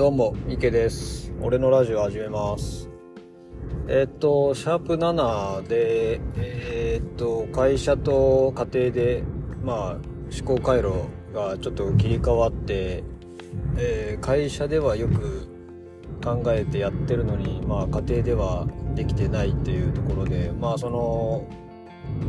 どうも、池です。俺のラジオ始めます。えっと、シャープ7で、えっと、会社と家庭で、まあ、思考回路がちょっと切り替わって、えー会社ではよく考えてやってるのに、まあ、家庭ではできてないっていうところで、まあ、その、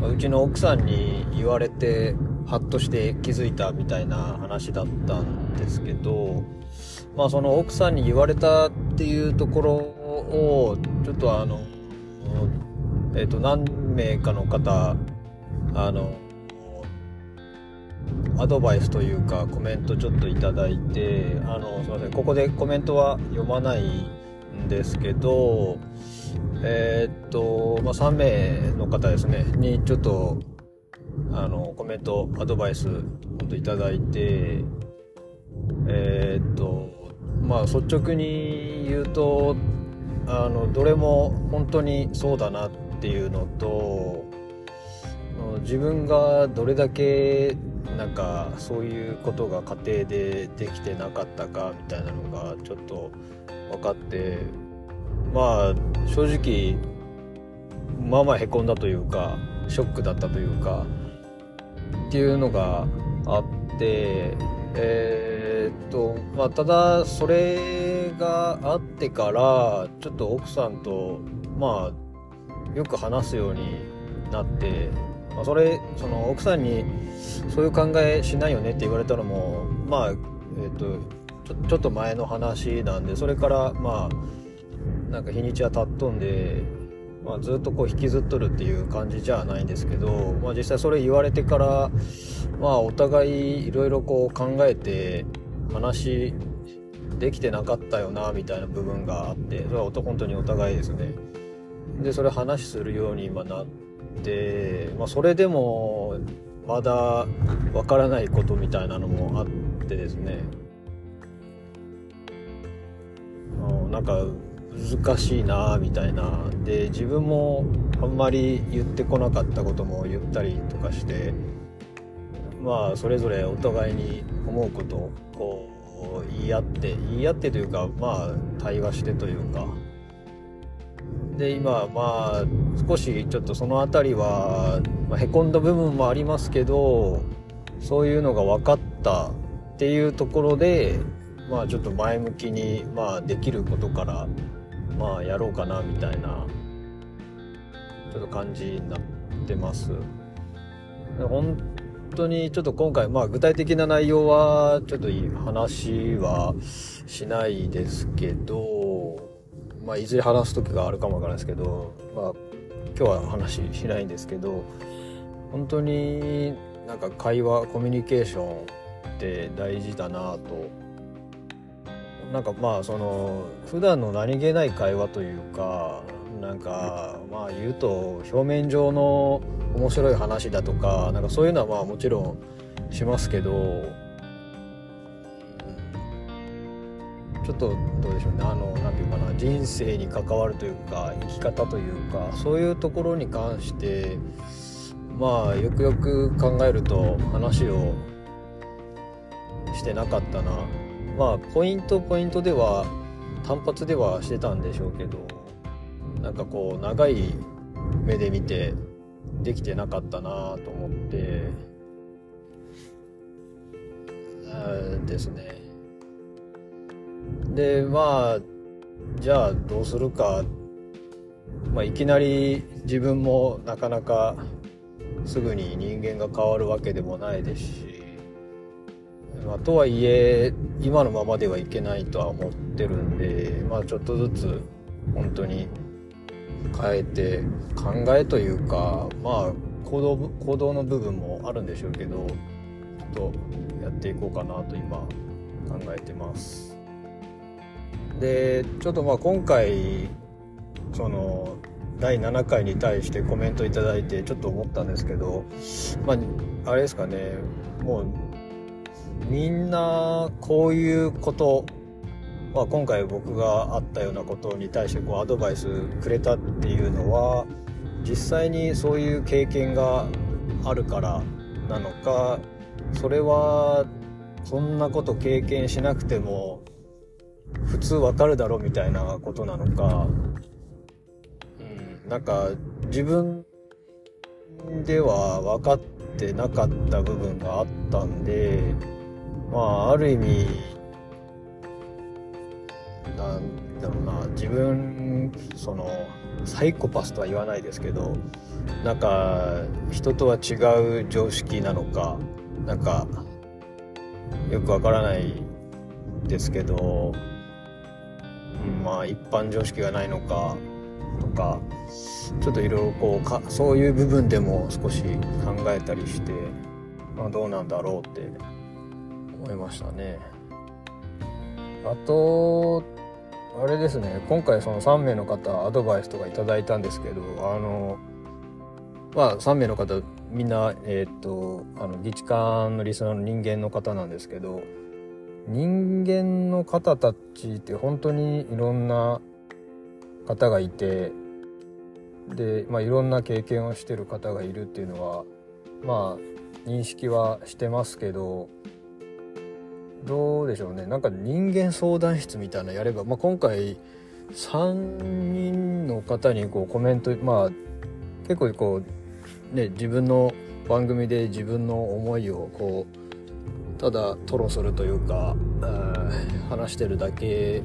まあうちの奥さんに言われて、ハッとして気づいたみたいな話だったんですけど、まあその奥さんに言われたっていうところを、ちょっとあの、えっ、と、何名かの方、あの、アドバイスというかコメントちょっといただいて、あの、すいません、ここでコメントは読まないんですけど、えーっと、まあ、3名の方ですね、にちょっと、あの、コメント、アドバイス、本当いただいて、えーっと、まあ、率直に言うと、あの、どれも本当にそうだなっていうのと、自分がどれだけなんかそういうことが家庭でできてなかったかみたいなのがちょっと分かってまあ正直まあまあへこんだというかショックだったというかっていうのがあってえーとまあただそれがあってからちょっと奥さんとまあよく話すようになって、まあ、それその奥さんにそういう考えしないよねって言われたのもまあえーとちょちょっと前の話なんでそれからまあなんか日にちは経っとんで、まあ、ずっとこう引きずっとるっていう感じじゃないんですけど、まあ、実際それ言われてから、まあ、お互いいろいろこう考えて話できてなかったよなみたいな部分があってそれは本当にお互いですね。でそれ話するように今なって、まあ、それでもまだわからないことみたいなのもあってですね。なんか難しいなみたいな。で自分もあんまり言ってこなかったことも言ったりとかしてまあそれぞれお互いに思うことをこう言い合って言い合ってというかまあ対話してというかで今まあ少しちょっとその辺りは、まあ、へこんだ部分もありますけどそういうのが分かったっていうところでまあちょっと前向きに、まあ、できることからまあやろうかなみたいなちょっと感じになってます。本当にちょっと今回、まあ、具体的な内容はちょっといい話はしないですけど、まあ、いずれ話す時があるかもわからないですけど、まあ、今日は話しないんですけど本当になんか会話コミュニケーションって大事だなと。なんかまあその普段の何気ない会話というかなんかまあ言うと表面上の面白い話だとかなんかそういうのはまあもちろんしますけどちょっとどうでしょうね。あのなんていうかな人生に関わるというか生き方というかそういうところに関してまあよくよく考えると話をしてなかったな。まあポイントポイントでは単発ではしてたんでしょうけどなんかこう長い目で見てできてなかったなと思って。ですね。でまあじゃあどうするか、まあ、いきなり自分もなかなかすぐに人間が変わるわけでもないですし、まあ、とはいえ今のままではいけないとは思ってるんで、まあ、ちょっとずつ本当に変えて考えというかまあ行動行動の部分もあるんでしょうけどちょっとやっていこうかなと今考えてます。でちょっとまあ今回その第7回に対してコメントいいてちょっと思ったんですけどまああれですかねもうみんなこういうことまあ、今回僕があったようなことに対してこうアドバイスくれたっていうのは実際にそういう経験があるからなのかそれはそんなこと経験しなくても普通わかるだろみたいなことなのか、うん、なんか自分では分かってなかった部分があったんで、まあ、ある意味、なんだろうな、自分、その、サイコパスとは言わないですけど、なんか、人とは違う常識なのか、なんか、よくわからないですけど、まあ、一般常識がないのか、とか、ちょっといろいろこうか、そういう部分でも少し考えたりして、まあ、どうなんだろうって思いましたね。あと、あれですね、今回その3名の方アドバイスとかいただいたんですけど、あの、まあ3名の方みんな、えっ、と、あの、議事館のリスナーの人間の方なんですけど、人間の方たちって本当にいろんな方がいて、で、まあ、いろんな経験をしてる方がいるっていうのはまあ認識はしてますけどどうでしょうね。なんか人間相談室みたいなやれば、まあ、今回3人の方にこうコメントまあ結構こうね自分の番組で自分の思いをこうただ吐露するというか話してるだけ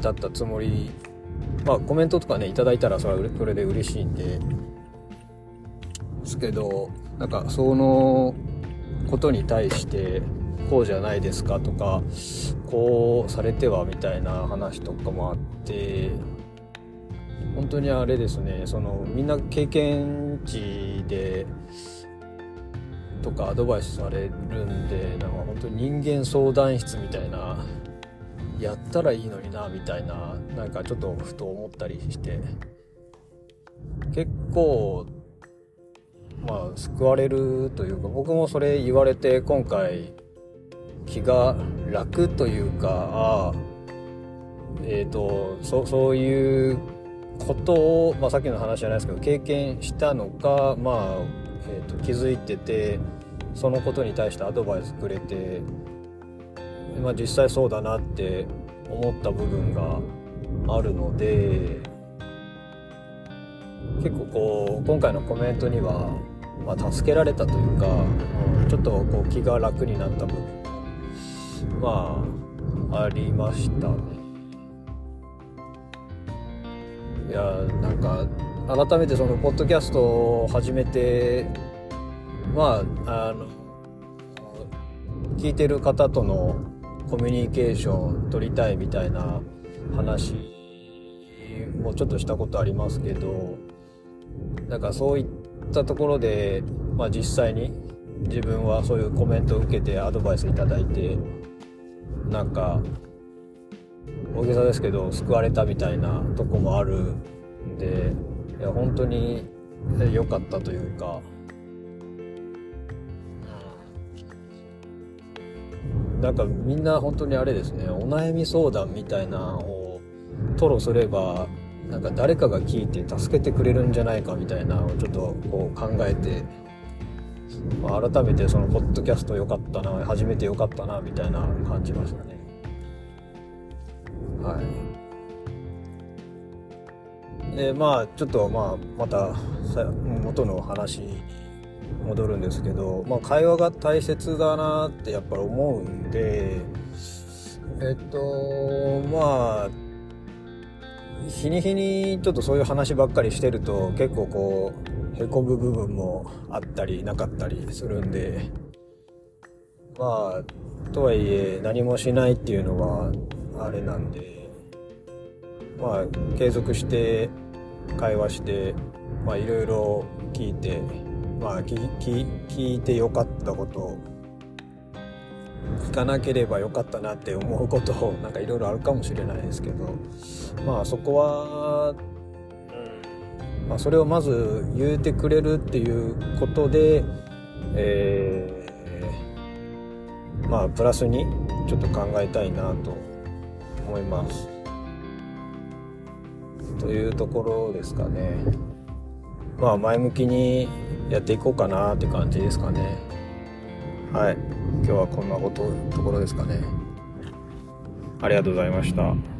だったつもり。まあコメントとかねいただいたらそれはそれで嬉しいんでですけどなんかそのことに対してこうじゃないですかとかこうされてはみたいな話とかもあって本当にあれですねそのみんな経験値でとかアドバイスされるんでなんか本当に人間相談室みたいなやったらいいのになみたいななんかちょっとふと思ったりして結構まあ救われるというか僕もそれ言われて今回気が楽というかあえっ、ー、とそそういうことを、まあ、さっきの話じゃないですけど経験したのか、まあえーと気づいててそのことに対してアドバイスくれてまあ、実際そうだなって思った部分があるので結構こう今回のコメントには、まあ、助けられたというか、ちょっとこう気が楽になった部分まあありましたね。いやなんか改めてそのポッドキャストを始めてまああの聞いてる方とのコミュニケーション取りたいみたいな話もちょっとしたことありますけどなんかそういったところで、まあ、実際に自分はそういうコメントを受けてアドバイスいただいてなんか大げさですけど救われたみたいなとこもあるんでいや本当に良かったというか。なんかみんな本当にあれですねお悩み相談みたいなのを吐露すればなんか誰かが聞いて助けてくれるんじゃないかみたいなのをちょっとこう考えて、まあ、改めてそのポッドキャスト良かったな初めて良かったなみたいな感じましたね。はい。でまあちょっとまあまた元の話に戻るんですけど、まあ、会話が大切だなってやっぱり思うんでえっとまあ日に日にちょっとそういう話ばっかりしてると結構こうへこむ部分もあったりなかったりするんでまあとはいえ何もしないっていうのはあれなんでまあ継続して会話してまあいろいろ聞いてまあ聞いてよかったこと聞かなければよかったなって思うことなんかいろいろあるかもしれないですけどまあそこは、まあ、それをまず言うてくれるっていうことで、えー、まあプラスにちょっと考えたいなと思います。というところですかね。まあ前向きにやっていこうかなって感じですかねはい今日はこんなことところですかねありがとうございました。